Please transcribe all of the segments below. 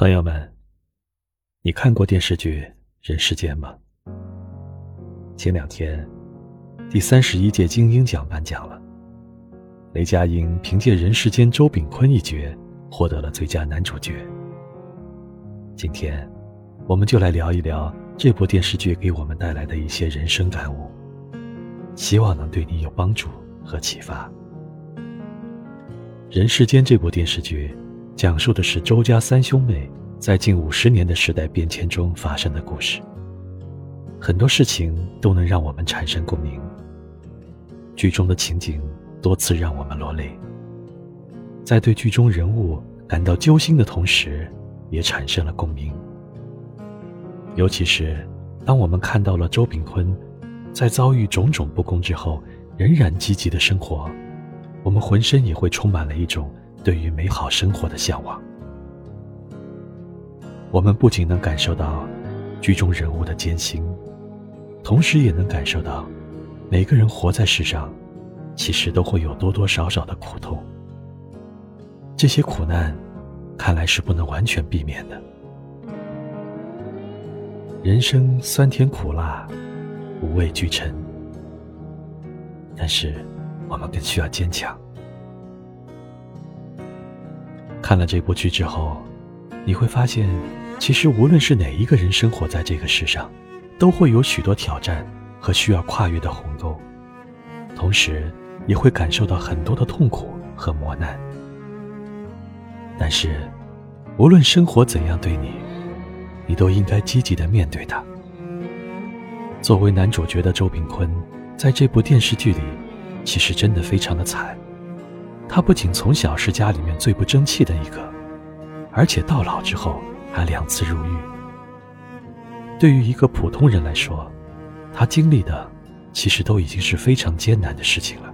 朋友们，你看过电视剧《人世间》吗？前两天，第三十一届金鹰奖颁奖了，雷佳音凭借《人世间》周秉昆一角获得了最佳男主角。今天，我们就来聊一聊这部电视剧给我们带来的一些人生感悟，希望能对你有帮助和启发。《人世间》这部电视剧。讲述的是周家三兄妹在近五十年的时代变迁中发生的故事。很多事情都能让我们产生共鸣。剧中的情景多次让我们落泪，在对剧中人物感到揪心的同时，也产生了共鸣。尤其是当我们看到了周炳坤在遭遇种种不公之后，仍然积极的生活，我们浑身也会充满了一种。对于美好生活的向往，我们不仅能感受到剧中人物的艰辛，同时也能感受到每个人活在世上，其实都会有多多少少的苦痛。这些苦难，看来是不能完全避免的。人生酸甜苦辣，五味俱陈，但是我们更需要坚强。看了这部剧之后，你会发现，其实无论是哪一个人生活在这个世上，都会有许多挑战和需要跨越的鸿沟，同时也会感受到很多的痛苦和磨难。但是，无论生活怎样对你，你都应该积极的面对它。作为男主角的周炳坤，在这部电视剧里，其实真的非常的惨。他不仅从小是家里面最不争气的一个，而且到老之后还两次入狱。对于一个普通人来说，他经历的其实都已经是非常艰难的事情了。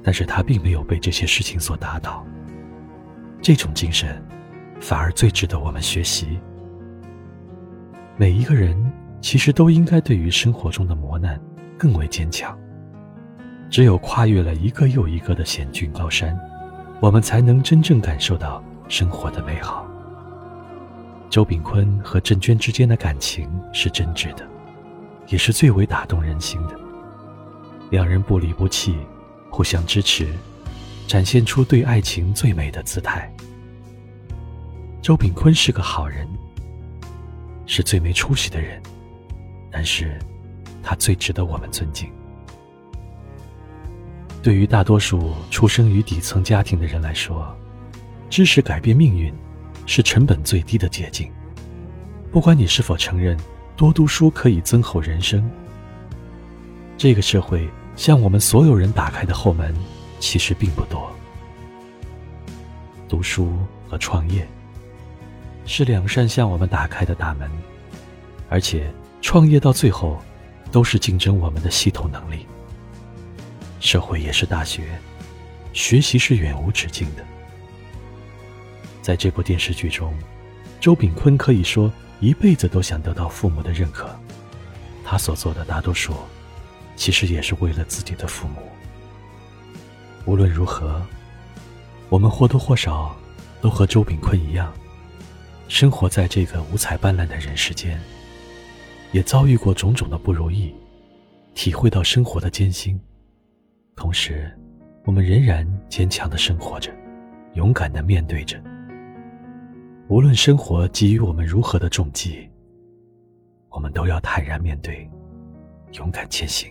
但是他并没有被这些事情所打倒，这种精神反而最值得我们学习。每一个人其实都应该对于生活中的磨难更为坚强。只有跨越了一个又一个的险峻高山，我们才能真正感受到生活的美好。周炳坤和郑娟之间的感情是真挚的，也是最为打动人心的。两人不离不弃，互相支持，展现出对爱情最美的姿态。周炳坤是个好人，是最没出息的人，但是，他最值得我们尊敬。对于大多数出生于底层家庭的人来说，知识改变命运是成本最低的捷径。不管你是否承认多读书可以增厚人生，这个社会向我们所有人打开的后门其实并不多。读书和创业是两扇向我们打开的大门，而且创业到最后都是竞争我们的系统能力。社会也是大学，学习是远无止境的。在这部电视剧中，周炳坤可以说一辈子都想得到父母的认可，他所做的大多数，其实也是为了自己的父母。无论如何，我们或多或少都和周炳坤一样，生活在这个五彩斑斓的人世间，也遭遇过种种的不如意，体会到生活的艰辛。同时，我们仍然坚强的生活着，勇敢的面对着。无论生活给予我们如何的重击，我们都要坦然面对，勇敢前行。